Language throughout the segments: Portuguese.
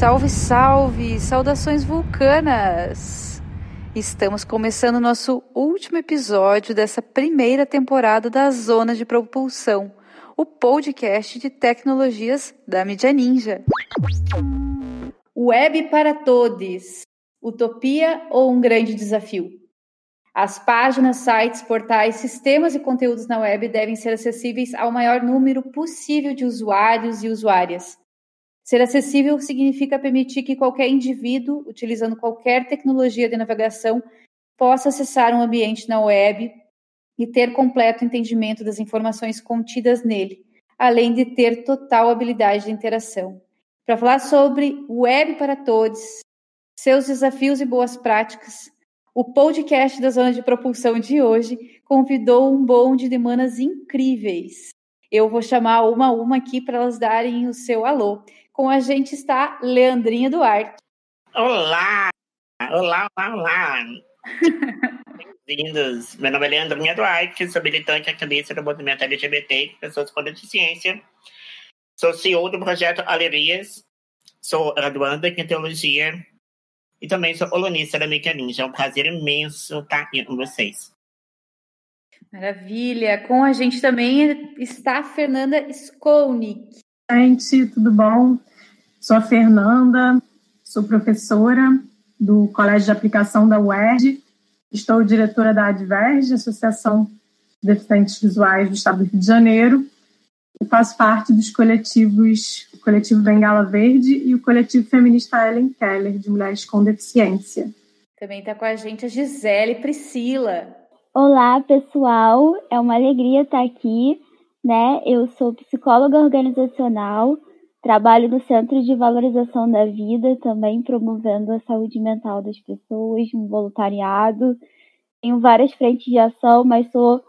Salve, salve! Saudações vulcanas! Estamos começando nosso último episódio dessa primeira temporada da Zona de Propulsão, o podcast de tecnologias da Mídia Ninja. Web para todos. Utopia ou um grande desafio? As páginas, sites, portais, sistemas e conteúdos na web devem ser acessíveis ao maior número possível de usuários e usuárias. Ser acessível significa permitir que qualquer indivíduo, utilizando qualquer tecnologia de navegação, possa acessar um ambiente na web e ter completo entendimento das informações contidas nele, além de ter total habilidade de interação. Para falar sobre Web para Todos, seus desafios e boas práticas, o podcast da Zona de Propulsão de hoje convidou um bonde de manas incríveis. Eu vou chamar uma a uma aqui para elas darem o seu alô. Com a gente está Leandrinha Duarte. Olá! Olá, olá, olá! Bem-vindos! Meu nome é Leandrinha Duarte, sou militante ativista do movimento LGBT, pessoas com deficiência. Sou CEO do projeto Alerias, sou graduanda em teologia e também sou colunista da Mídia Ninja. É um prazer imenso estar aqui com vocês. Maravilha! Com a gente também está a Fernanda Skolnick. Gente, tudo bom? Sou a Fernanda, sou professora do Colégio de Aplicação da UERJ, estou diretora da Adverge, Associação de Deficientes Visuais do Estado do Rio de Janeiro, e faço parte dos coletivos, o coletivo Bengala Verde e o coletivo feminista Ellen Keller, de mulheres com deficiência. Também está com a gente a Gisele Priscila. Olá, pessoal, é uma alegria estar aqui, né? Eu sou psicóloga organizacional, trabalho no Centro de Valorização da Vida, também promovendo a saúde mental das pessoas, um voluntariado. Tenho várias frentes de ação, mas sou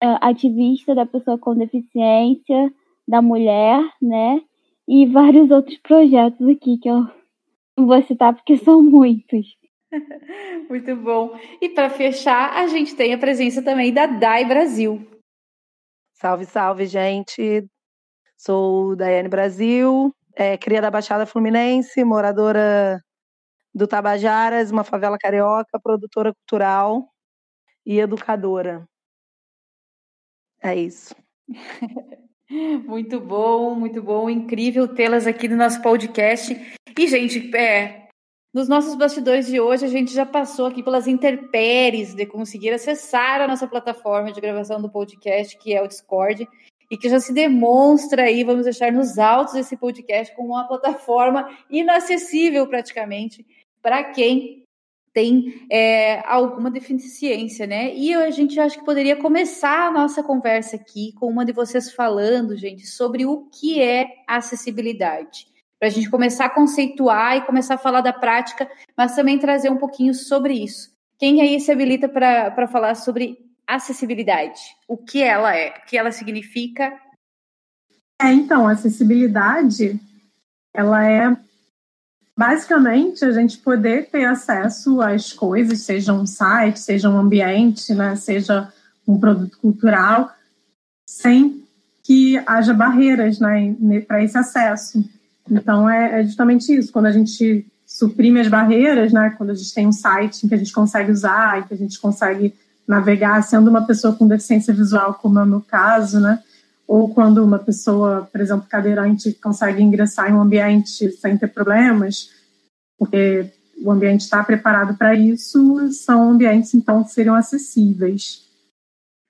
ativista da pessoa com deficiência, da mulher, né? E vários outros projetos aqui que eu não vou citar porque são muitos. Muito bom. E para fechar, a gente tem a presença também da DAI Brasil. Salve, salve, gente. Sou Daiane Brasil, é, cria da Baixada Fluminense, moradora do Tabajaras, uma favela carioca, produtora cultural e educadora. É isso. muito bom, muito bom, incrível tê-las aqui no nosso podcast. E, gente, é, nos nossos bastidores de hoje, a gente já passou aqui pelas intempéries de conseguir acessar a nossa plataforma de gravação do podcast, que é o Discord, e que já se demonstra aí, vamos deixar nos autos esse podcast como uma plataforma inacessível praticamente para quem tem é, alguma deficiência, né? E a gente acha que poderia começar a nossa conversa aqui com uma de vocês falando, gente, sobre o que é acessibilidade. Para a gente começar a conceituar e começar a falar da prática, mas também trazer um pouquinho sobre isso. Quem aí se habilita para falar sobre acessibilidade? O que ela é? O que ela significa? É, então, acessibilidade, ela é basicamente a gente poder ter acesso às coisas, seja um site, seja um ambiente, né, seja um produto cultural, sem que haja barreiras né, para esse acesso. Então é, é, justamente isso, quando a gente suprime as barreiras, né, quando a gente tem um site que a gente consegue usar, que a gente consegue navegar, sendo uma pessoa com deficiência visual, como é o meu caso, né, ou quando uma pessoa, por exemplo, cadeirante, consegue ingressar em um ambiente sem ter problemas, porque o ambiente está preparado para isso, são ambientes, então, que seriam acessíveis.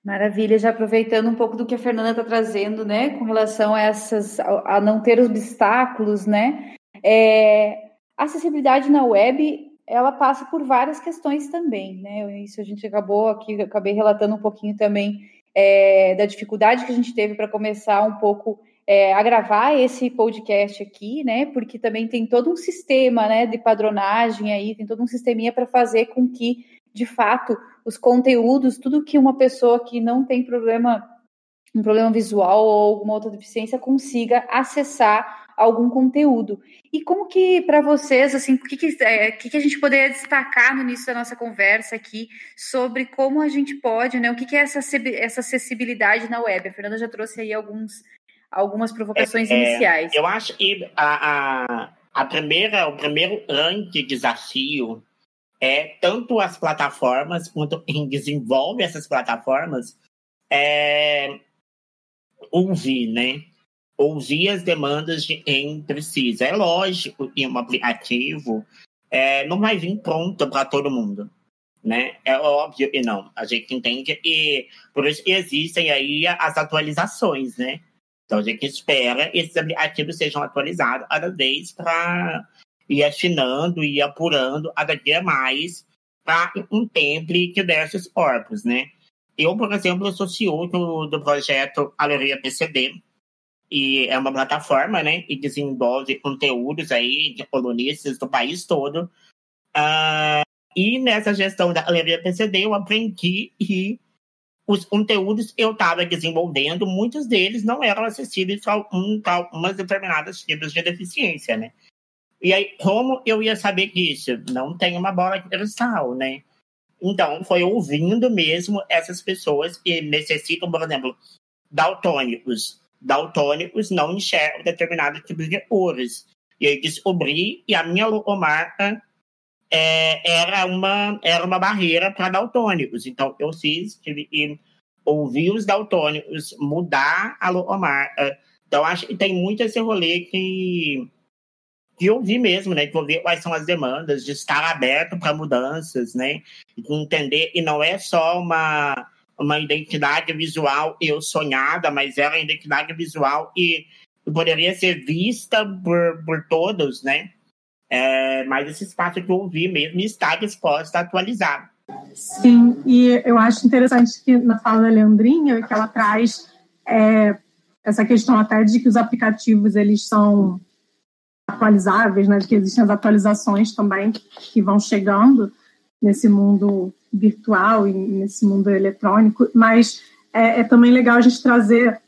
Maravilha, já aproveitando um pouco do que a Fernanda está trazendo, né, com relação a essas, a não ter obstáculos, né, é, acessibilidade na web, ela passa por várias questões também, né, isso a gente acabou aqui, acabei relatando um pouquinho também é, da dificuldade que a gente teve para começar um pouco é, a gravar esse podcast aqui, né? Porque também tem todo um sistema, né, de padronagem aí, tem todo um sisteminha para fazer com que, de fato, os conteúdos, tudo que uma pessoa que não tem problema, um problema visual ou alguma outra deficiência consiga acessar algum conteúdo. E como que para vocês, assim, o que, que, é, que, que a gente poderia destacar no início da nossa conversa aqui sobre como a gente pode, né? O que, que é essa, essa acessibilidade na web? A Fernanda já trouxe aí alguns, algumas provocações é, iniciais. Eu acho que a, a, a primeira, o primeiro grande desafio é tanto as plataformas quanto quem desenvolve essas plataformas é ouvir, né? Ouvir as demandas de quem precisa. É lógico que um aplicativo é, não vai vir pronto para todo mundo, né? É óbvio que não. A gente entende que por isso que existem aí as atualizações, né? Então a gente espera que esses aplicativos sejam atualizados cada vez para ir afinando e apurando cada dia mais para um template desses corpos, né? Eu, por exemplo, sou CEO do, do projeto Aleluia PCD, e é uma plataforma, né, e desenvolve conteúdos aí de colunistas do país todo. Uh, e nessa gestão da Aleluia PCD eu aprendi que os conteúdos que eu estava desenvolvendo, muitos deles não eram acessíveis para um, algumas determinadas tipos de deficiência, né? E aí, como eu ia saber disso? Não tem uma bola de cristal, né? Então, foi ouvindo mesmo essas pessoas que necessitam, por exemplo, daltônicos. Daltônicos não enxergam determinados tipos de cores. E aí descobri que a minha logomarca é, era, uma, era uma barreira para daltônicos. Então, eu fiz, tive que ouvir os daltônicos, mudar a logomarca. Então, acho que tem muito esse rolê que de ouvir mesmo, né? De ouvir quais são as demandas, de estar aberto para mudanças, né? De entender e não é só uma uma identidade visual eu sonhada, mas era uma identidade visual e poderia ser vista por, por todos, né? É, mas esse espaço que eu ouvi mesmo está disposto a atualizar. Sim, e eu acho interessante que na fala da Leandrinha, que ela traz é, essa questão até de que os aplicativos eles são atualizáveis, né, de que existem as atualizações também que vão chegando nesse mundo virtual e nesse mundo eletrônico, mas é, é também legal a gente trazer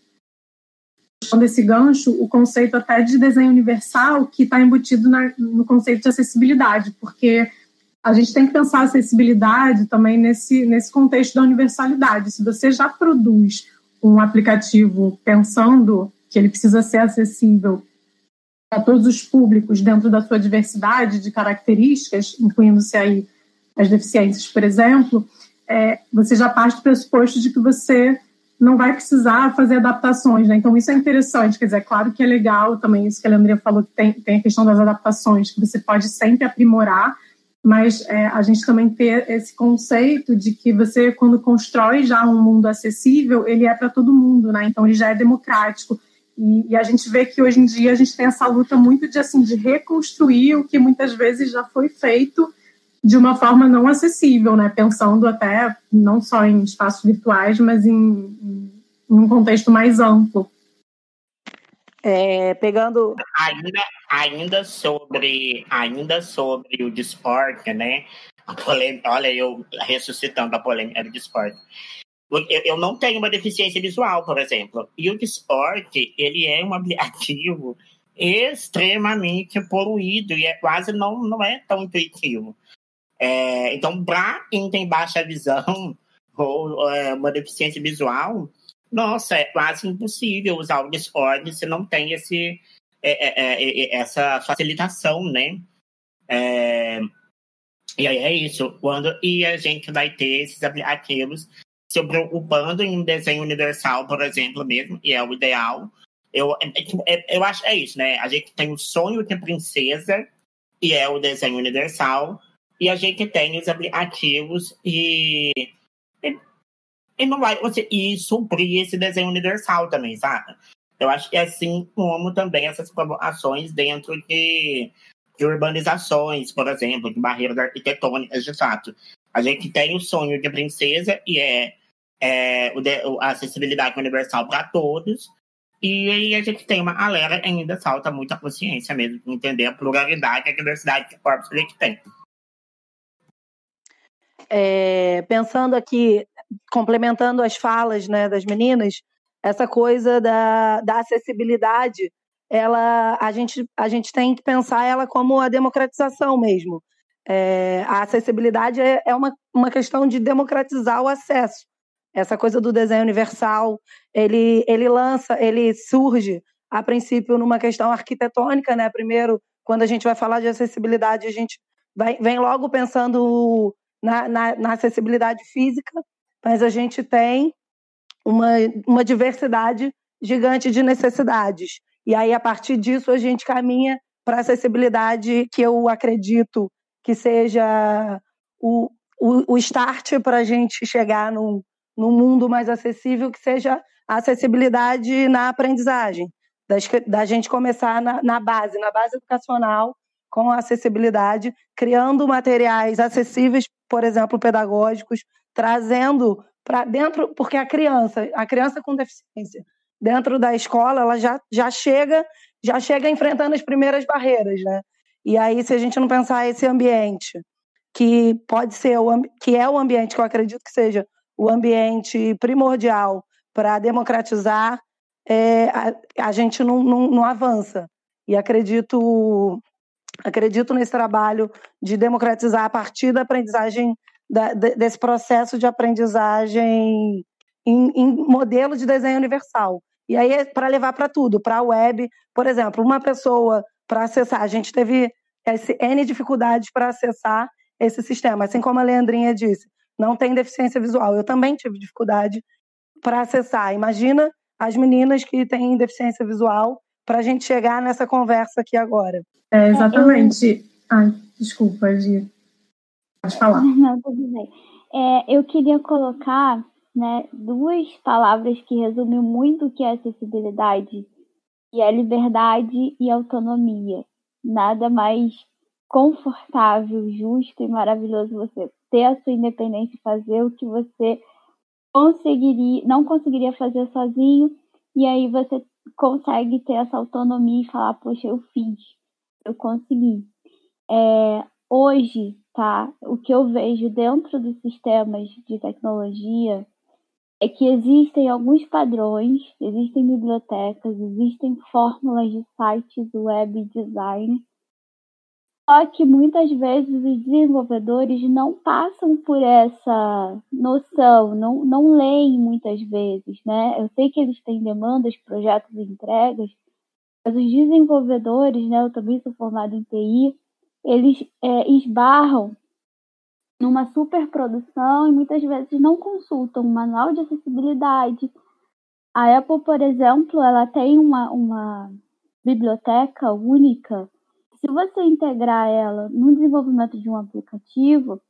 desse gancho o conceito até de desenho universal que está embutido na, no conceito de acessibilidade, porque a gente tem que pensar acessibilidade também nesse, nesse contexto da universalidade. Se você já produz um aplicativo pensando que ele precisa ser acessível a todos os públicos dentro da sua diversidade de características, incluindo-se aí as deficiências, por exemplo, é, você já parte do pressuposto de que você não vai precisar fazer adaptações, né? Então isso é interessante, quer dizer, é claro que é legal também isso que a Leandria falou, que tem, tem a questão das adaptações, que você pode sempre aprimorar, mas é, a gente também ter esse conceito de que você, quando constrói já um mundo acessível, ele é para todo mundo, né? Então ele já é democrático. E, e, a gente vê que hoje em dia a gente tem essa luta muito de assim de reconstruir o que muitas vezes já foi feito de uma forma não acessível, né? Pensando até não só em espaços virtuais, mas em, em um contexto mais amplo. É, pegando ainda ainda sobre ainda sobre o Discord, né? Polêmica, olha eu ressuscitando a polêmica do Discord eu, eu não tenho uma deficiência visual, por exemplo. E o Discord, ele é um aplicativo extremamente poluído e é quase não, não é tão intuitivo. É, então, para quem tem baixa visão ou é, uma deficiência visual, nossa, é quase impossível usar o Discord se não tem esse, é, é, é essa facilitação, né? e aí é isso. Quando e a gente vai ter esses aplicativos se preocupando em um desenho universal, por exemplo, mesmo, e é o ideal. Eu, é, é, eu acho é isso, né? A gente tem o sonho de princesa, e é o desenho universal, e a gente tem os aplicativos e, e, e não vai você e suprir esse desenho universal também, sabe? Eu acho que é assim como também essas provocações dentro de, de urbanizações, por exemplo, de barreiras arquitetônicas, de fato. A gente tem o sonho de princesa e é é, a acessibilidade universal para todos. E aí a gente tem uma galera ainda falta muita consciência mesmo, entender a pluralidade e a diversidade de corpos que a gente tem. É, pensando aqui, complementando as falas né, das meninas, essa coisa da, da acessibilidade, ela, a, gente, a gente tem que pensar ela como a democratização mesmo. É, a acessibilidade é, é uma, uma questão de democratizar o acesso essa coisa do desenho universal, ele, ele lança, ele surge a princípio numa questão arquitetônica, né? Primeiro quando a gente vai falar de acessibilidade, a gente vai, vem logo pensando na, na, na acessibilidade física, mas a gente tem uma, uma diversidade gigante de necessidades. E aí, a partir disso, a gente caminha para a acessibilidade que eu acredito que seja o, o, o start para a gente chegar num, num mundo mais acessível, que seja a acessibilidade na aprendizagem, da, da gente começar na, na base, na base educacional, com a acessibilidade, criando materiais acessíveis, por exemplo, pedagógicos, trazendo para dentro, porque a criança, a criança com deficiência, dentro da escola, ela já, já chega, já chega enfrentando as primeiras barreiras, né? E aí, se a gente não pensar esse ambiente, que pode ser o que é o ambiente que eu acredito que seja o ambiente primordial para democratizar, é, a, a, gente não, não, não avança. E acredito acredito nesse trabalho de democratizar a partir da aprendizagem da, desse processo de aprendizagem em, em, modelo de desenho universal. E aí é para levar para tudo, para a web, por exemplo, uma pessoa para acessar, a gente teve esse N dificuldades para acessar esse sistema, assim como a Leandrinha disse, não tem deficiência visual. Eu também tive dificuldade para acessar. Imagina as meninas que têm deficiência visual para a gente chegar nessa conversa aqui agora. É, exatamente. Eu... Ai, desculpa, Gi. Pode falar. Não, tudo bem. É, eu queria colocar né, duas palavras que resumem muito o que é acessibilidade, e é liberdade e autonomia. Nada mais confortável, justo e maravilhoso você ter a sua independência e fazer o que você conseguiria, não conseguiria fazer sozinho, e aí você consegue ter essa autonomia e falar, poxa, eu fiz, eu consegui. É, hoje, tá, o que eu vejo dentro dos sistemas de tecnologia é que existem alguns padrões, existem bibliotecas, existem fórmulas de sites web design só que muitas vezes os desenvolvedores não passam por essa noção, não, não leem muitas vezes, né? Eu sei que eles têm demandas, projetos e entregas, mas os desenvolvedores, né? Eu também sou formada em TI, eles é, esbarram numa superprodução e muitas vezes não consultam um manual de acessibilidade. A Apple, por exemplo, ela tem uma, uma biblioteca única se você integrar ela no desenvolvimento de um aplicativo,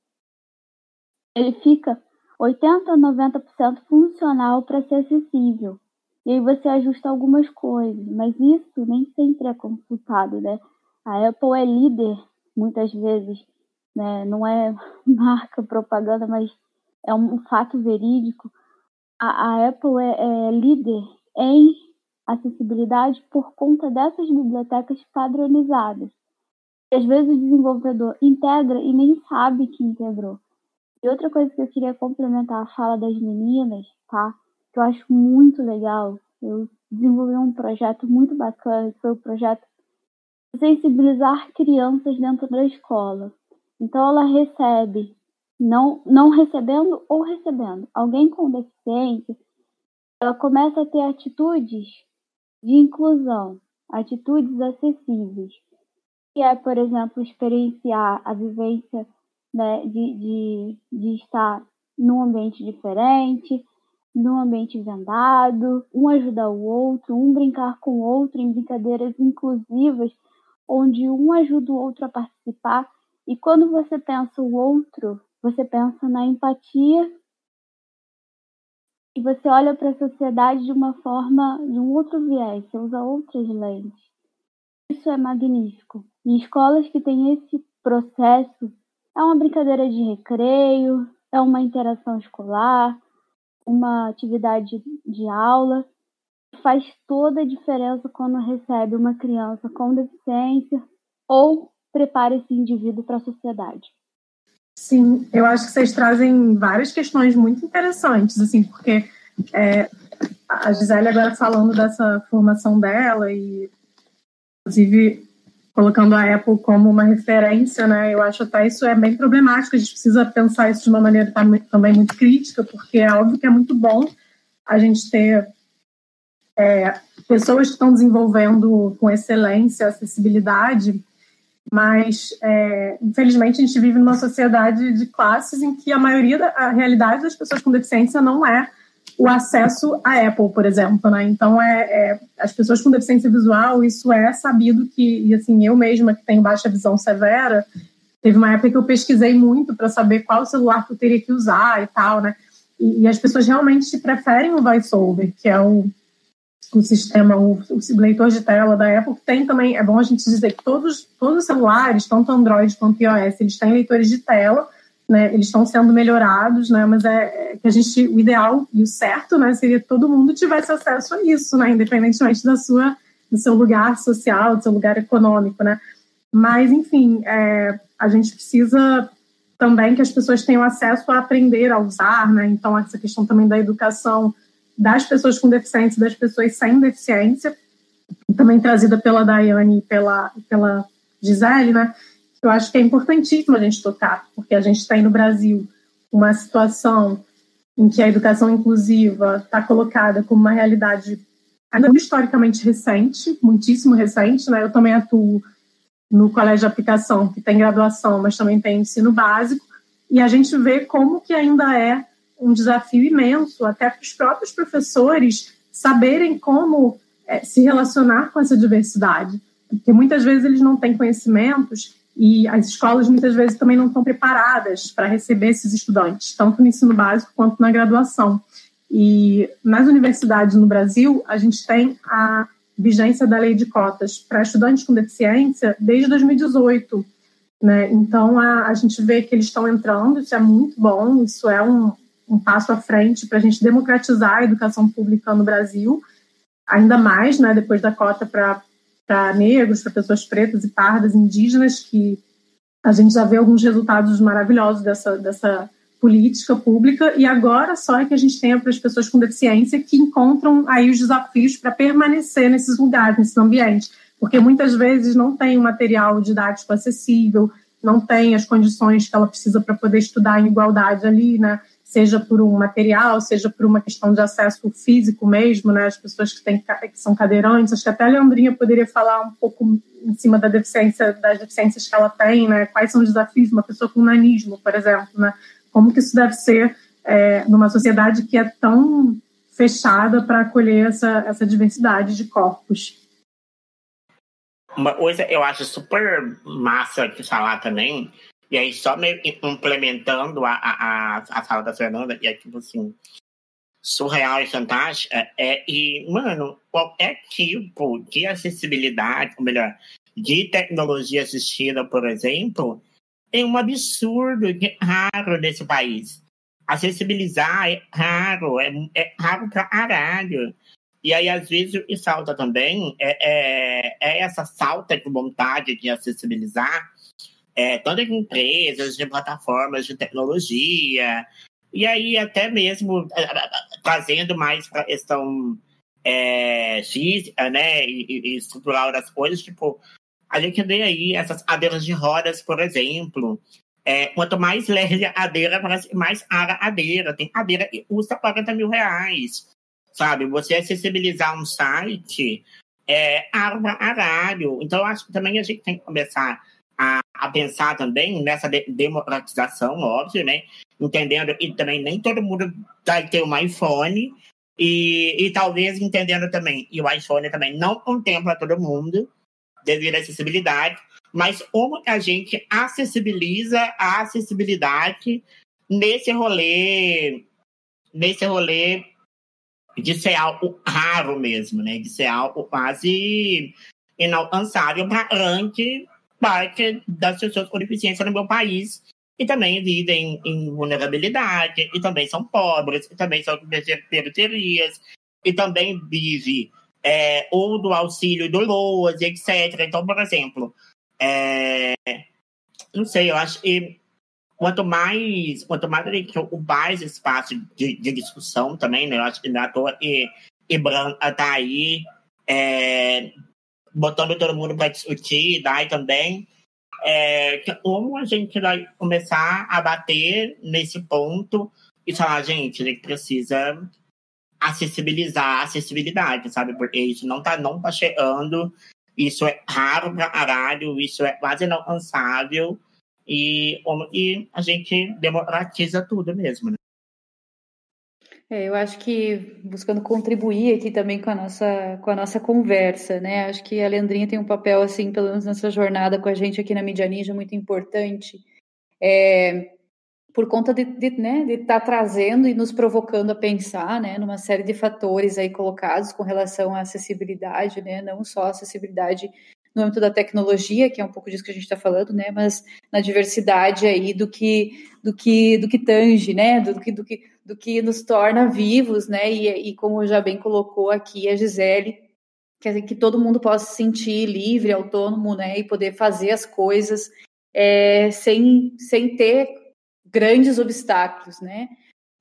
ele fica 80 a 90% funcional para ser acessível. E aí você ajusta algumas coisas, mas isso nem sempre é consultado, né? A Apple é líder muitas vezes, né? Não é marca propaganda, mas é um fato verídico. A, a Apple é, é líder em acessibilidade por conta dessas bibliotecas padronizadas às vezes o desenvolvedor integra e nem sabe que integrou. E outra coisa que eu queria complementar a fala das meninas, tá? Que eu acho muito legal. Eu desenvolvi um projeto muito bacana, que foi o projeto sensibilizar crianças dentro da escola. Então ela recebe, não, não recebendo ou recebendo, alguém com deficiência, ela começa a ter atitudes de inclusão, atitudes acessíveis que é, por exemplo, experienciar a vivência né, de, de, de estar num ambiente diferente, num ambiente vendado, um ajudar o outro, um brincar com o outro em brincadeiras inclusivas, onde um ajuda o outro a participar. E quando você pensa o outro, você pensa na empatia e você olha para a sociedade de uma forma, de um outro viés, você usa outras lentes. Isso é magnífico. E escolas que têm esse processo é uma brincadeira de recreio, é uma interação escolar, uma atividade de aula. Faz toda a diferença quando recebe uma criança com deficiência ou prepara esse indivíduo para a sociedade. Sim, eu acho que vocês trazem várias questões muito interessantes, assim, porque é, a Gisele agora falando dessa formação dela e inclusive colocando a Apple como uma referência, né? Eu acho até isso é bem problemático. A gente precisa pensar isso de uma maneira também muito crítica, porque é óbvio que é muito bom a gente ter é, pessoas que estão desenvolvendo com excelência acessibilidade, Mas, é, infelizmente, a gente vive numa sociedade de classes em que a maioria da a realidade das pessoas com deficiência não é o acesso à Apple, por exemplo, né? Então, é, é, as pessoas com deficiência visual, isso é sabido que, e assim, eu mesma que tenho baixa visão severa, teve uma época que eu pesquisei muito para saber qual celular que eu teria que usar e tal, né? E, e as pessoas realmente preferem o VoiceOver, que é o, o sistema, o, o leitor de tela da Apple, que tem também, é bom a gente dizer que todos, todos os celulares, tanto Android quanto iOS, eles têm leitores de tela, né, eles estão sendo melhorados, né, mas é, é, que a gente, o ideal e o certo, né, seria que todo mundo tivesse acesso a isso, né, independentemente da sua, do seu lugar social, do seu lugar econômico, né, mas, enfim, é, a gente precisa também que as pessoas tenham acesso a aprender a usar, né, então essa questão também da educação das pessoas com deficiência das pessoas sem deficiência, também trazida pela Daiane e pela, pela Gisele, né, eu acho que é importantíssimo a gente tocar, porque a gente tem no Brasil uma situação em que a educação inclusiva está colocada como uma realidade ainda historicamente recente, muitíssimo recente. Né? Eu também atuo no colégio de aplicação, que tem graduação, mas também tem ensino básico, e a gente vê como que ainda é um desafio imenso, até para os próprios professores saberem como é, se relacionar com essa diversidade, porque muitas vezes eles não têm conhecimentos e as escolas muitas vezes também não estão preparadas para receber esses estudantes, tanto no ensino básico quanto na graduação. E nas universidades no Brasil, a gente tem a vigência da lei de cotas para estudantes com deficiência desde 2018. Né? Então, a, a gente vê que eles estão entrando, isso é muito bom, isso é um, um passo à frente para a gente democratizar a educação pública no Brasil, ainda mais né, depois da cota para para negros, para pessoas pretas e pardas, indígenas, que a gente já vê alguns resultados maravilhosos dessa, dessa política pública, e agora só é que a gente tem para as pessoas com deficiência que encontram aí os desafios para permanecer nesses lugares, nesse ambiente, porque muitas vezes não tem material didático acessível, não tem as condições que ela precisa para poder estudar em igualdade ali, né? Seja por um material, seja por uma questão de acesso físico mesmo, né? As pessoas que, têm, que são cadeirantes, acho que até a Leandrinha poderia falar um pouco em cima da deficiência, das deficiências que ela tem, né? Quais são os desafios de uma pessoa com nanismo, por exemplo, né? Como que isso deve ser é, numa sociedade que é tão fechada para acolher essa, essa diversidade de corpos. Uma coisa eu acho super massa de falar também e aí, só meio implementando a, a, a fala da Fernanda, e é tipo assim, surreal e fantástica, é, e, mano, qualquer tipo de acessibilidade, ou melhor, de tecnologia assistida, por exemplo, é um absurdo de raro nesse país. Acessibilizar é raro, é, é raro pra caralho. E aí, às vezes, o que falta também é, é, é essa falta de vontade de acessibilizar é, tanto em empresas, de plataformas de tecnologia, e aí até mesmo trazendo mais para a questão é, física, né, e, e, estrutural das coisas, tipo, a gente vê aí essas cadeiras de rodas, por exemplo, é, quanto mais leve a cadeira, mais cara a cadeira. Tem cadeira que custa 40 mil reais, sabe? Você acessibilizar um site é para caralho. Então, acho que também a gente tem que começar a, a pensar também nessa de, democratização, óbvio, né? Entendendo que também nem todo mundo vai ter um iPhone e, e talvez entendendo também, e o iPhone também não contempla todo mundo devido à acessibilidade, mas como a gente acessibiliza a acessibilidade nesse rolê, nesse rolê de ser algo raro mesmo, né? De ser algo quase inalcançável para grande parte das pessoas com deficiência no meu país e também vivem em vulnerabilidade, e também são pobres, e também são periferias, e também vive é, ou do auxílio do LOAS, etc. Então, por exemplo, é, não sei, eu acho que quanto mais, quanto mais o mais espaço de, de, discussão também, né? Eu acho que na toa e, e Branca tá aí é, botando todo mundo para discutir, daí também, é, como a gente vai começar a bater nesse ponto e falar, gente, a gente precisa acessibilizar a acessibilidade, sabe? Porque isso não tá, não tá chegando Isso é raro para caralho, isso é quase não alcançável. E, e a gente democratiza tudo mesmo, né? É, eu acho que buscando contribuir aqui também com a nossa com a nossa conversa, né? Acho que a Leandrinha tem um papel assim, pelo menos nessa jornada com a gente aqui na Mídia Ninja muito importante. É, por conta de, de né, de estar tá trazendo e nos provocando a pensar, né, numa série de fatores aí colocados com relação à acessibilidade, né, não só acessibilidade no âmbito da tecnologia, que é um pouco disso que a gente está falando, né, mas na diversidade aí do que do que do que tange, né, do que do que do que nos torna vivos, né, e, e como já bem colocou aqui a Gisele, que, que todo mundo possa se sentir livre, autônomo, né, e poder fazer as coisas é, sem sem ter grandes obstáculos, né.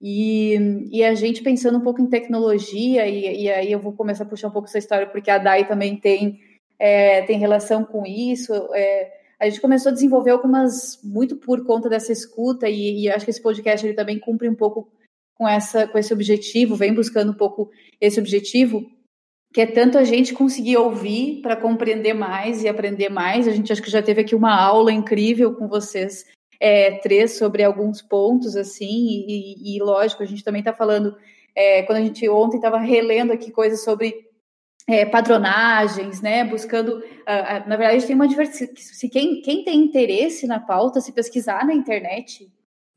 E, e, a gente pensando um pouco em tecnologia, e, e, aí eu vou começar a puxar um pouco essa história, porque a Dai também tem é, tem relação com isso. É, a gente começou a desenvolver algumas muito por conta dessa escuta e, e acho que esse podcast ele também cumpre um pouco com essa com esse objetivo, vem buscando um pouco esse objetivo, que é tanto a gente conseguir ouvir para compreender mais e aprender mais. A gente acho que já teve aqui uma aula incrível com vocês é, três sobre alguns pontos assim e, e lógico a gente também está falando é, quando a gente ontem estava relendo aqui coisas sobre é, padronagens, né? Buscando, uh, uh, na verdade, tem uma diversidade. Se quem, quem tem interesse na pauta, se pesquisar na internet,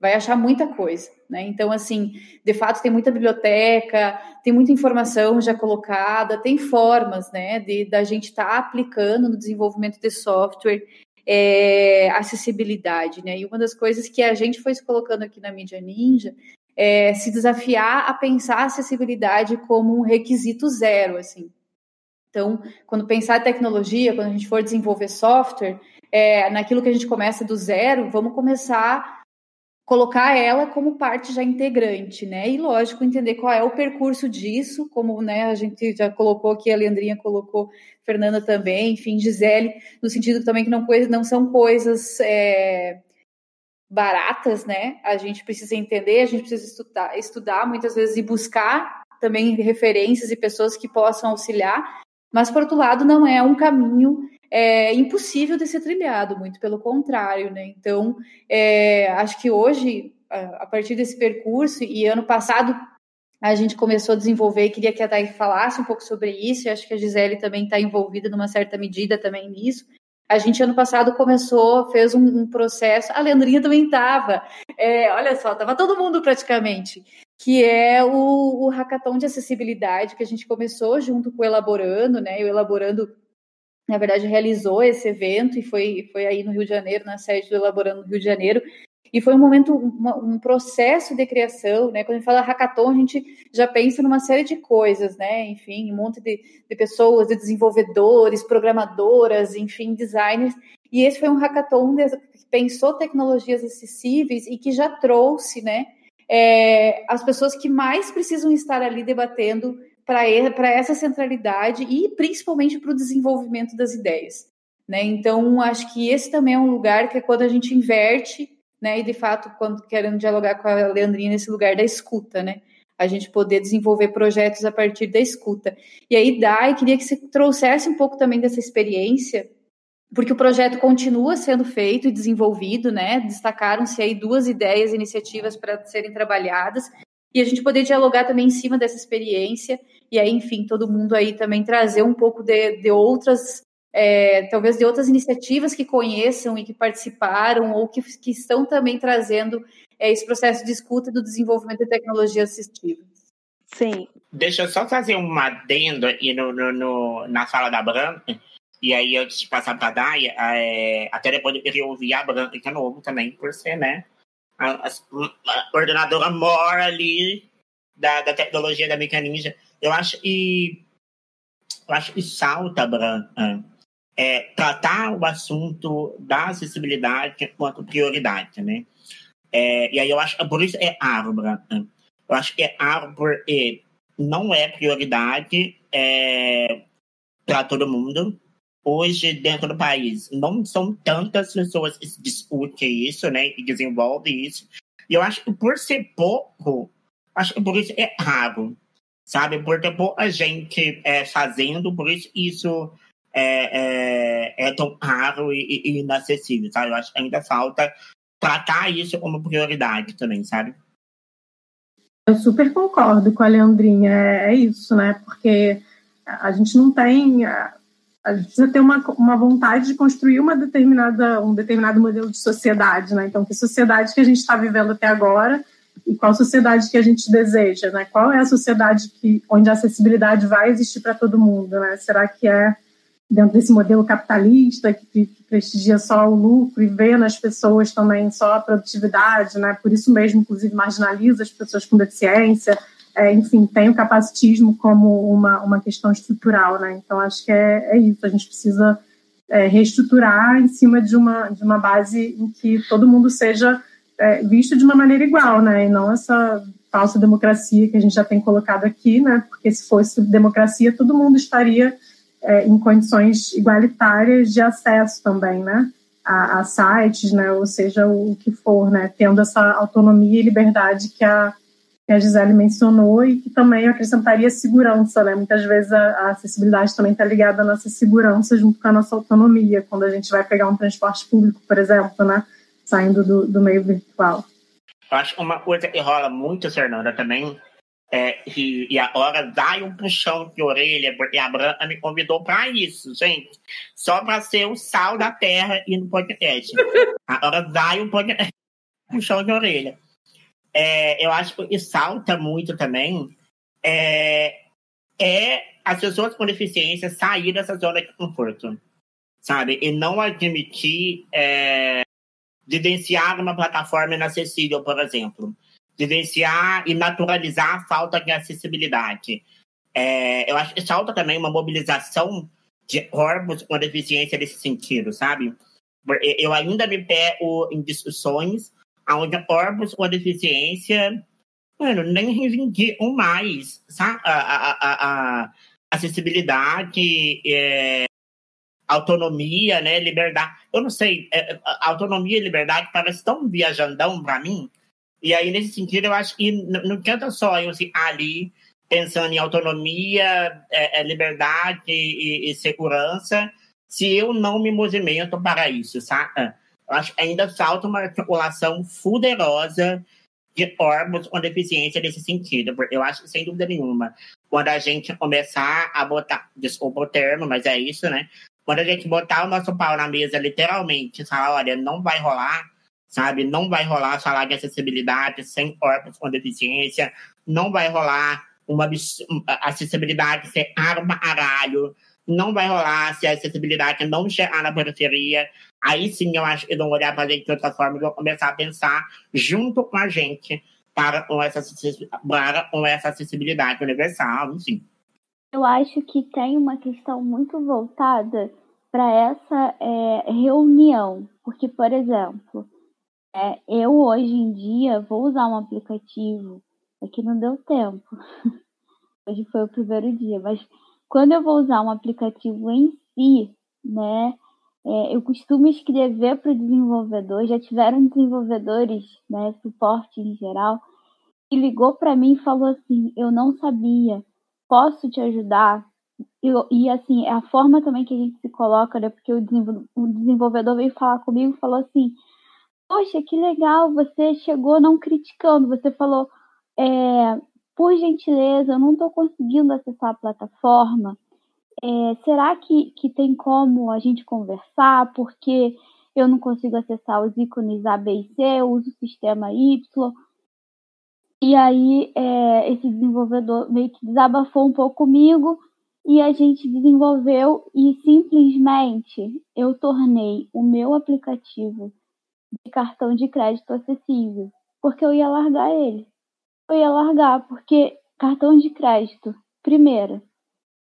vai achar muita coisa, né? Então, assim, de fato, tem muita biblioteca, tem muita informação já colocada, tem formas, né, de da gente estar tá aplicando no desenvolvimento de software é, acessibilidade, né? E uma das coisas que a gente foi se colocando aqui na mídia ninja é se desafiar a pensar a acessibilidade como um requisito zero, assim. Então, quando pensar tecnologia, quando a gente for desenvolver software, é, naquilo que a gente começa do zero, vamos começar colocar ela como parte já integrante, né? E lógico, entender qual é o percurso disso, como né, a gente já colocou aqui, a Leandrinha colocou, Fernanda também, enfim, Gisele, no sentido também que não, não são coisas é, baratas, né? A gente precisa entender, a gente precisa estudar, estudar muitas vezes e buscar também referências e pessoas que possam auxiliar, mas, por outro lado, não é um caminho é, impossível de ser trilhado, muito pelo contrário, né? Então, é, acho que hoje, a partir desse percurso, e ano passado a gente começou a desenvolver, queria que a Thay falasse um pouco sobre isso, e acho que a Gisele também está envolvida numa certa medida também nisso. A gente, ano passado, começou, fez um, um processo, a Leandrinha também estava, é, olha só, estava todo mundo praticamente, que é o, o hackathon de acessibilidade que a gente começou junto com o Elaborando, né? O Elaborando, na verdade, realizou esse evento e foi, foi aí no Rio de Janeiro, na sede do Elaborando no Rio de Janeiro. E foi um momento, uma, um processo de criação, né? Quando a gente fala hackathon, a gente já pensa numa série de coisas, né? Enfim, um monte de, de pessoas, de desenvolvedores, programadoras, enfim, designers. E esse foi um hackathon que pensou tecnologias acessíveis e que já trouxe, né? é, as pessoas que mais precisam estar ali debatendo para essa centralidade e principalmente para o desenvolvimento das ideias. Né? Então, acho que esse também é um lugar que é quando a gente inverte, né? e de fato, quando querendo dialogar com a Leandrinha nesse lugar da escuta, né? a gente poder desenvolver projetos a partir da escuta. E aí, Dai, queria que você trouxesse um pouco também dessa experiência porque o projeto continua sendo feito e desenvolvido, né? Destacaram-se aí duas ideias, iniciativas para serem trabalhadas e a gente poder dialogar também em cima dessa experiência e aí, enfim, todo mundo aí também trazer um pouco de, de outras, é, talvez de outras iniciativas que conheçam e que participaram ou que, que estão também trazendo é, esse processo de escuta do desenvolvimento de tecnologia assistiva. Sim. Deixa eu só fazer um adendo aí no, no, no na fala da Branca e aí, antes de passar para a Daya, é, até depois eu queria ouvir a Branca de novo também, por ser, né? A, a, a coordenadora mora ali da, da tecnologia da Mecaninja. Eu acho que eu acho que salta, Branca, é, tratar o assunto da acessibilidade quanto prioridade, né? É, e aí eu acho por isso é árvore, Branca. Eu acho que é árvore porque não é prioridade é, para todo mundo hoje dentro do país não são tantas pessoas que discutem isso, né, e desenvolvem isso. E eu acho que por ser pouco, acho que por isso é raro, sabe? Por ter pouca gente é, fazendo, por isso isso é, é, é tão raro e, e, inacessível, sabe? Eu acho que ainda falta tratar isso como prioridade também, sabe? Eu super concordo com a Leandrinha, é, é isso, né? Porque a gente não tem. A gente precisa ter uma, uma vontade de construir uma determinada, um determinado modelo de sociedade, né? Então, que sociedade que a gente está vivendo até agora e qual sociedade que a gente deseja, né? Qual é a sociedade que, onde a acessibilidade vai existir para todo mundo, né? Será que é dentro desse modelo capitalista que, que, prestigia só o lucro e vê nas pessoas também só a produtividade, né? Por isso mesmo, inclusive, marginaliza as pessoas com deficiência, é, enfim, tem o capacitismo como uma, uma questão estrutural, né? Então, acho que é, é isso, a gente precisa é, reestruturar em cima de uma, de uma base em que todo mundo seja é, visto de uma maneira igual, né? E não essa falsa democracia que a gente já tem colocado aqui, né? Porque se fosse democracia, todo mundo estaria é, em condições igualitárias de acesso também, né? A, a, sites, né? Ou seja, o que for, né? Tendo essa autonomia e liberdade que a que a Gisele mencionou e que também acrescentaria segurança, né? Muitas vezes a, a acessibilidade também está ligada à nossa segurança junto com a nossa autonomia, quando a gente vai pegar um transporte público, por exemplo, né? Saindo do, do meio virtual. Eu acho uma coisa que rola muito, Fernanda, também, é, e, e agora dá um puxão de orelha, porque a Branca me convidou para isso, gente. Só para ser o sal da terra e no podcast. Agora dá um puxão de orelha é, eu acho que salta muito também é, é as pessoas com deficiência sair dessa zona de conforto, sabe? E não admitir é, vivenciar uma plataforma inacessível, por exemplo. Vivenciar e naturalizar a falta de acessibilidade. É, eu acho que falta também uma mobilização de corpos com deficiência nesse sentido, sabe? Eu ainda me pego em discussões onde corpos com deficiência, mano, nem reivindicam mais, sabe? A, a, a, a acessibilidade, é, autonomia, né, liberdade. Eu não sei, é, autonomia e liberdade parece tão viajandão para mim. E aí, nesse sentido, eu acho que não, adianta só eu assim, ali pensando em autonomia, é, é, liberdade e, e, segurança, se eu não me movimento para isso, sabe? Eu acho que ainda falta uma articulação fuderosa de órgãos com deficiência nesse sentido. Eu acho, sem dúvida nenhuma, quando a gente começar a botar, desculpa o termo, mas é isso, né? Quando a gente botar o nosso pau na mesa, literalmente, falar, olha, não vai rolar, sabe? Não vai rolar falar de acessibilidade sem órgãos com deficiência, não vai rolar uma acessibilidade sem arma aralho, não vai rolar se a acessibilidade não chegar na periferia. Aí sim eu acho que vão olhar para a gente de outra forma e vão começar a pensar junto com a gente para com essa, para com essa acessibilidade universal, enfim. Eu acho que tem uma questão muito voltada para essa é, reunião, porque, por exemplo, é, eu hoje em dia vou usar um aplicativo, é não deu tempo, hoje foi o primeiro dia, mas quando eu vou usar um aplicativo em si, né, é, eu costumo escrever para o desenvolvedor, já tiveram desenvolvedores, né, suporte em geral, que ligou para mim e falou assim, eu não sabia, posso te ajudar? Eu, e assim, é a forma também que a gente se coloca, né, porque o, o desenvolvedor veio falar comigo e falou assim, poxa, que legal, você chegou não criticando, você falou, é, por gentileza, eu não estou conseguindo acessar a plataforma. É, será que, que tem como a gente conversar? Porque eu não consigo acessar os ícones A, B e C, eu uso o sistema Y. E aí é, esse desenvolvedor meio que desabafou um pouco comigo e a gente desenvolveu e simplesmente eu tornei o meu aplicativo de cartão de crédito acessível, porque eu ia largar ele eu ia largar, porque cartão de crédito, primeiro,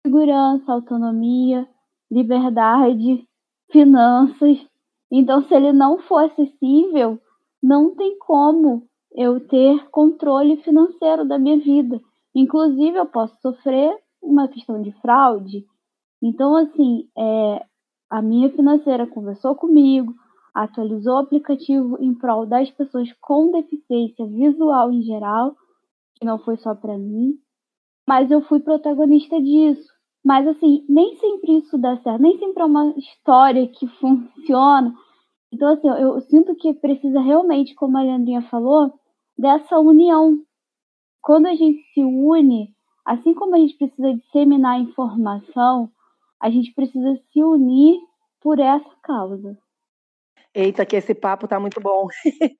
segurança, autonomia, liberdade, finanças. Então, se ele não for acessível, não tem como eu ter controle financeiro da minha vida. Inclusive, eu posso sofrer uma questão de fraude. Então, assim, é, a minha financeira conversou comigo, atualizou o aplicativo em prol das pessoas com deficiência visual em geral que não foi só para mim, mas eu fui protagonista disso. Mas, assim, nem sempre isso dá certo, nem sempre é uma história que funciona. Então, assim, eu, eu sinto que precisa realmente, como a Leandrinha falou, dessa união. Quando a gente se une, assim como a gente precisa disseminar informação, a gente precisa se unir por essa causa. Eita, que esse papo tá muito bom.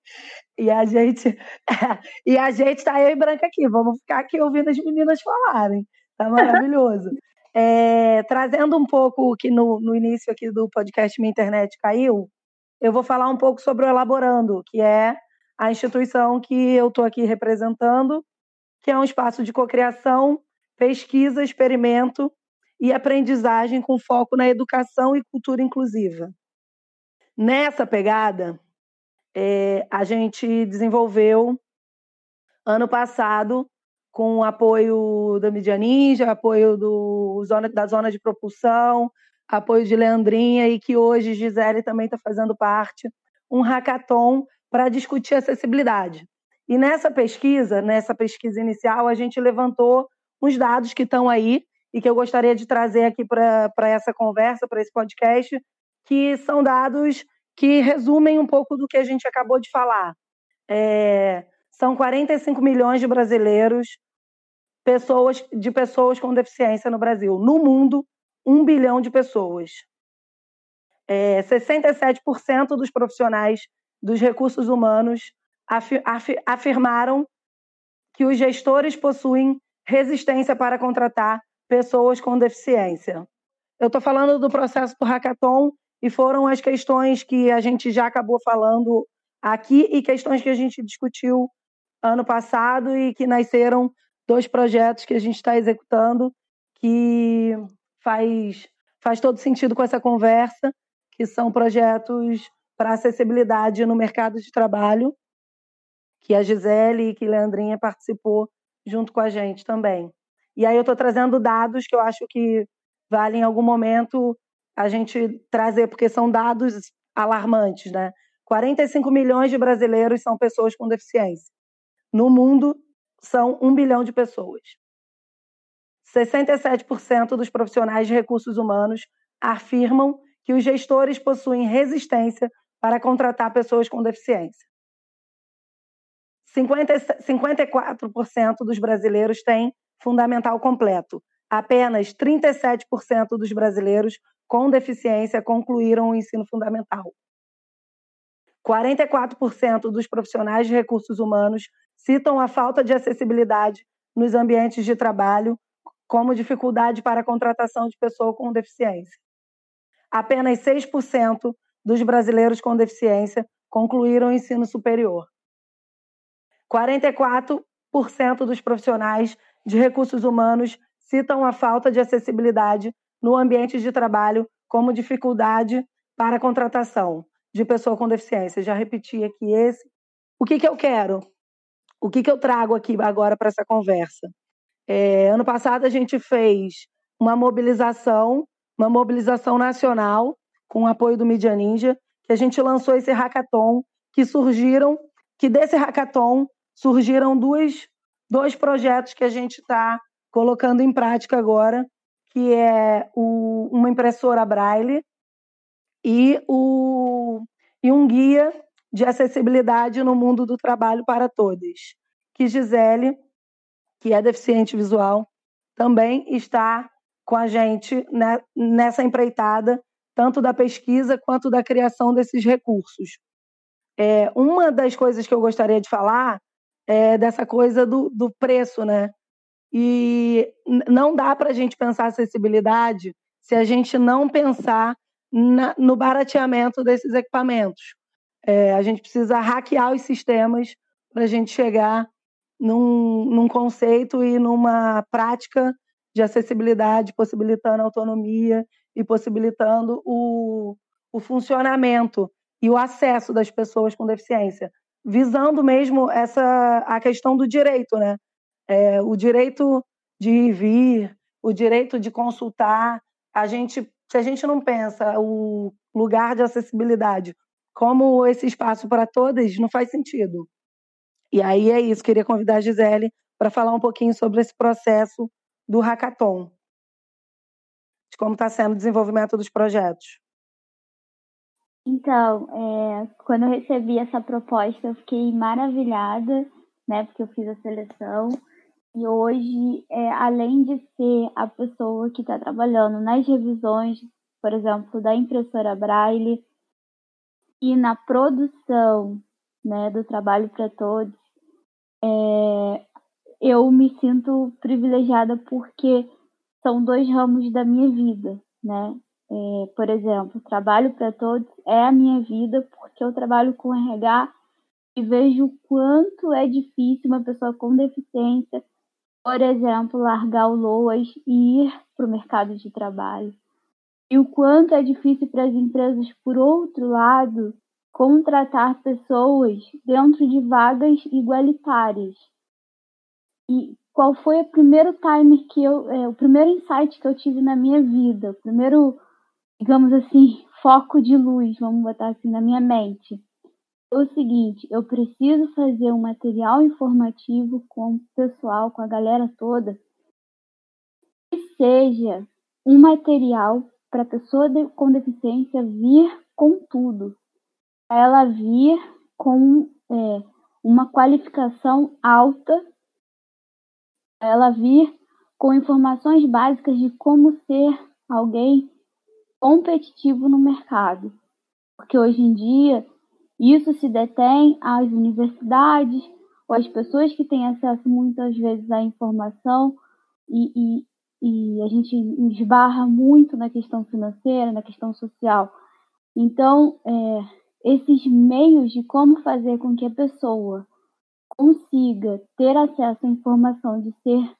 e a gente e a gente tá eu e Branca aqui, vamos ficar aqui ouvindo as meninas falarem. Tá maravilhoso. é, trazendo um pouco que no, no início aqui do podcast Minha Internet Caiu, eu vou falar um pouco sobre o Elaborando, que é a instituição que eu estou aqui representando, que é um espaço de cocriação, pesquisa, experimento e aprendizagem com foco na educação e cultura inclusiva. Nessa pegada, é, a gente desenvolveu ano passado com o apoio da Mídia Ninja, apoio do zona, da Zona de Propulsão, apoio de Leandrinha e que hoje Gisele também está fazendo parte, um hackathon para discutir acessibilidade. E nessa pesquisa, nessa pesquisa inicial, a gente levantou uns dados que estão aí e que eu gostaria de trazer aqui para essa conversa, para esse podcast, que são dados que resumem um pouco do que a gente acabou de falar. É, são 45 milhões de brasileiros, pessoas de pessoas com deficiência no Brasil. No mundo, um bilhão de pessoas. É, 67% dos profissionais dos recursos humanos afir, afir, afirmaram que os gestores possuem resistência para contratar pessoas com deficiência. Eu estou falando do processo do hackathon e foram as questões que a gente já acabou falando aqui e questões que a gente discutiu ano passado e que nasceram dois projetos que a gente está executando que faz, faz todo sentido com essa conversa, que são projetos para acessibilidade no mercado de trabalho, que a Gisele e que a Leandrinha participou junto com a gente também. E aí eu estou trazendo dados que eu acho que vale em algum momento a gente trazer, porque são dados alarmantes, né? 45 milhões de brasileiros são pessoas com deficiência. No mundo, são um bilhão de pessoas. 67% dos profissionais de recursos humanos afirmam que os gestores possuem resistência para contratar pessoas com deficiência. 50, 54% dos brasileiros têm fundamental completo. Apenas 37% dos brasileiros com deficiência concluíram o ensino fundamental. 44% dos profissionais de recursos humanos citam a falta de acessibilidade nos ambientes de trabalho como dificuldade para a contratação de pessoa com deficiência. Apenas 6% dos brasileiros com deficiência concluíram o ensino superior. 44% dos profissionais de recursos humanos citam a falta de acessibilidade no ambiente de trabalho como dificuldade para a contratação de pessoa com deficiência. Já repeti aqui esse. O que, que eu quero? O que, que eu trago aqui agora para essa conversa? É, ano passado a gente fez uma mobilização, uma mobilização nacional com o apoio do Media Ninja, que a gente lançou esse hackathon, que surgiram, que desse hackathon surgiram dois, dois projetos que a gente está colocando em prática agora, que é o, uma impressora Braille e, o, e um guia de acessibilidade no mundo do trabalho para todos, que Gisele, que é deficiente visual, também está com a gente né, nessa empreitada, tanto da pesquisa quanto da criação desses recursos. É, uma das coisas que eu gostaria de falar é dessa coisa do, do preço, né? E não dá para a gente pensar acessibilidade se a gente não pensar na, no barateamento desses equipamentos. É, a gente precisa hackear os sistemas para a gente chegar num, num conceito e numa prática de acessibilidade, possibilitando autonomia e possibilitando o, o funcionamento e o acesso das pessoas com deficiência, visando mesmo essa a questão do direito, né? é, o direito de ir vir, o direito de consultar. A gente, se a gente não pensa o lugar de acessibilidade como esse espaço para todas, não faz sentido. E aí é isso, queria convidar a Gisele para falar um pouquinho sobre esse processo do hackathon. De como está sendo o desenvolvimento dos projetos. Então, é, quando eu recebi essa proposta, eu fiquei maravilhada, né? Porque eu fiz a seleção. E hoje, é, além de ser a pessoa que está trabalhando nas revisões, por exemplo, da impressora Braille, e na produção né, do trabalho para todos, é, eu me sinto privilegiada porque são dois ramos da minha vida, né? É, por exemplo, trabalho para todos é a minha vida porque eu trabalho com RH e vejo o quanto é difícil uma pessoa com deficiência, por exemplo, largar o LOAS e ir para o mercado de trabalho. E o quanto é difícil para as empresas, por outro lado, contratar pessoas dentro de vagas igualitárias. E qual foi o primeiro timer que eu, é, o primeiro insight que eu tive na minha vida, o primeiro digamos assim, foco de luz, vamos botar assim, na minha mente. É o seguinte, eu preciso fazer um material informativo com o pessoal, com a galera toda, que seja um material para a pessoa de, com deficiência vir com tudo. Para ela vir com é, uma qualificação alta, ela vir com informações básicas de como ser alguém competitivo no mercado, porque hoje em dia isso se detém às universidades ou às pessoas que têm acesso muitas vezes à informação e, e, e a gente esbarra muito na questão financeira, na questão social. Então, é, esses meios de como fazer com que a pessoa consiga ter acesso à informação de ser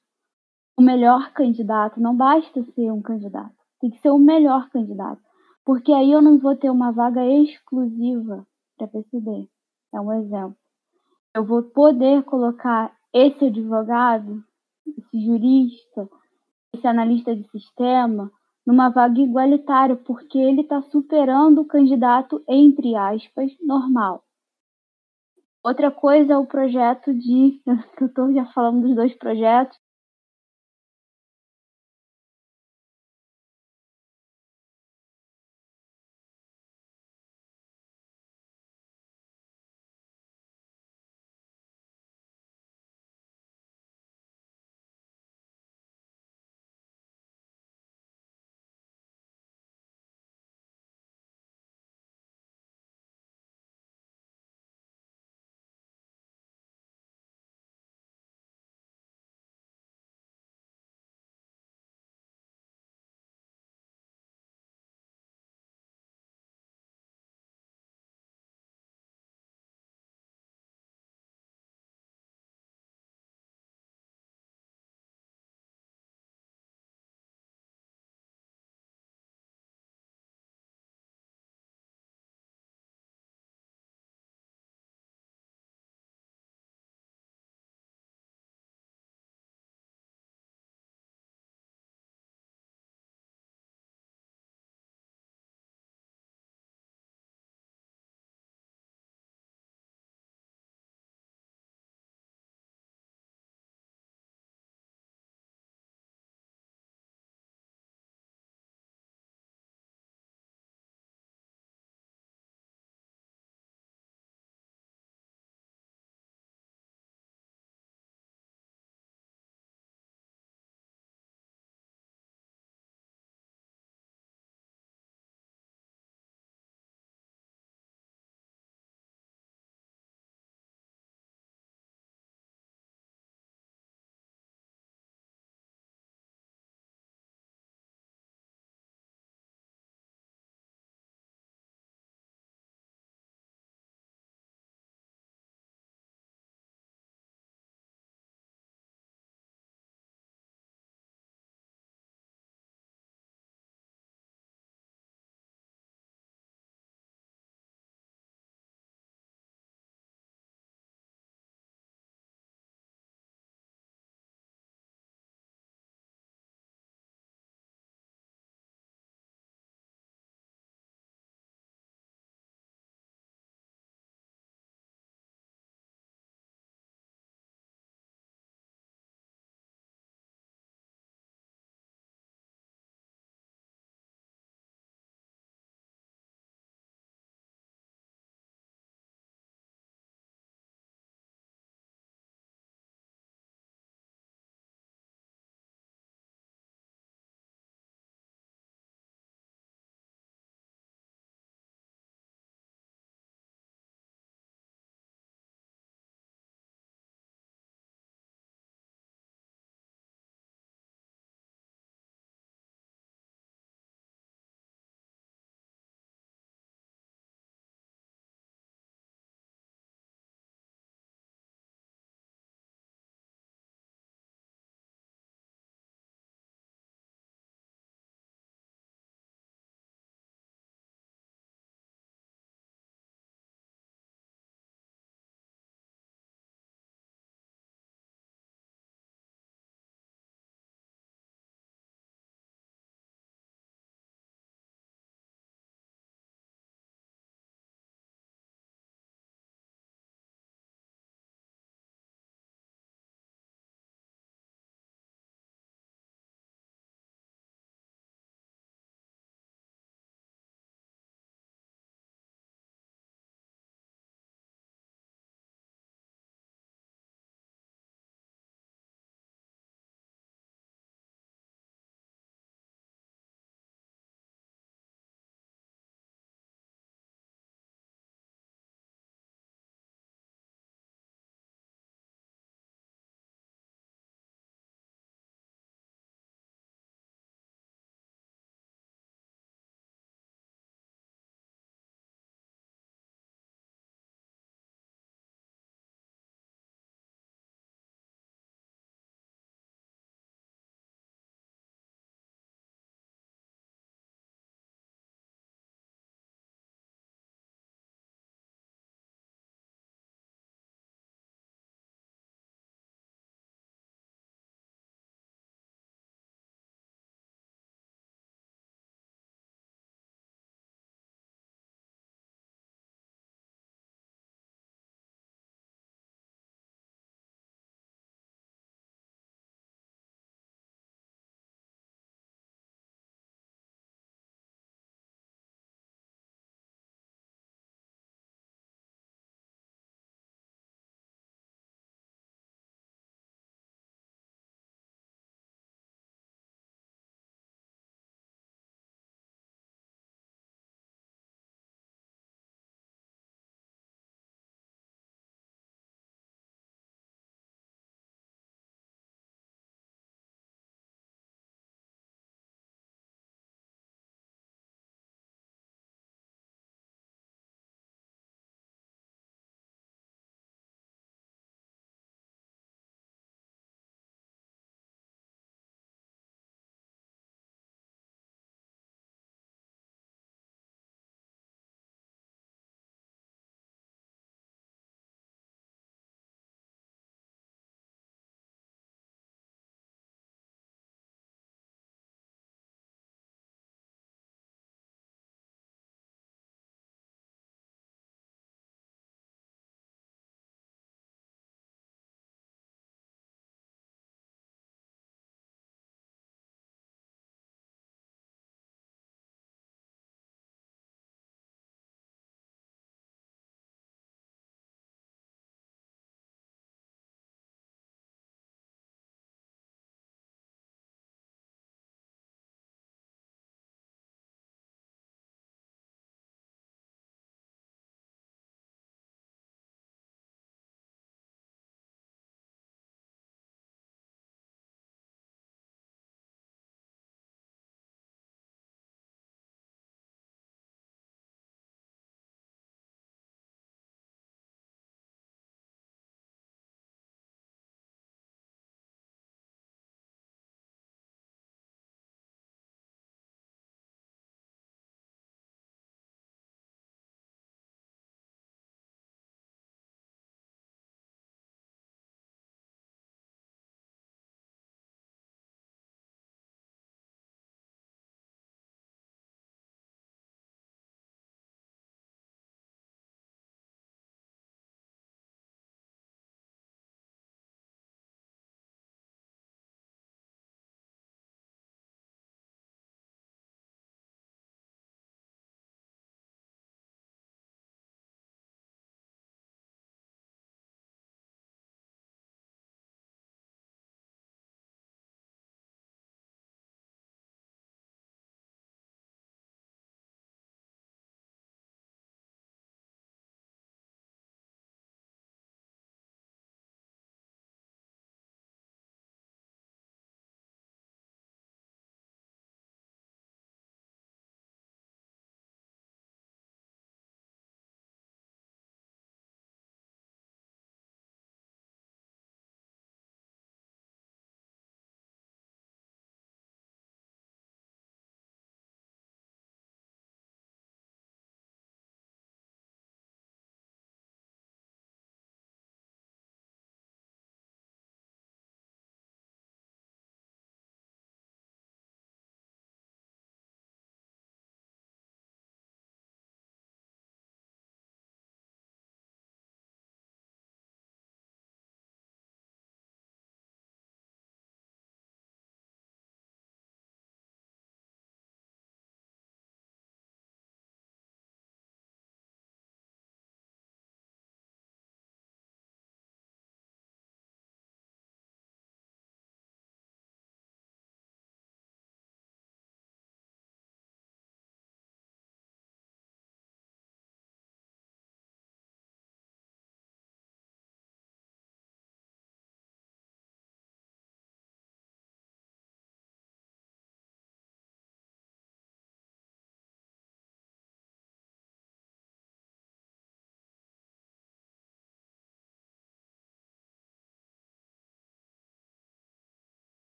o melhor candidato, não basta ser um candidato tem que ser o melhor candidato. Porque aí eu não vou ter uma vaga exclusiva para PCD. É um exemplo. Eu vou poder colocar esse advogado, esse jurista, esse analista de sistema numa vaga igualitária, porque ele está superando o candidato, entre aspas, normal. Outra coisa é o projeto de. Eu estou já falando dos dois projetos,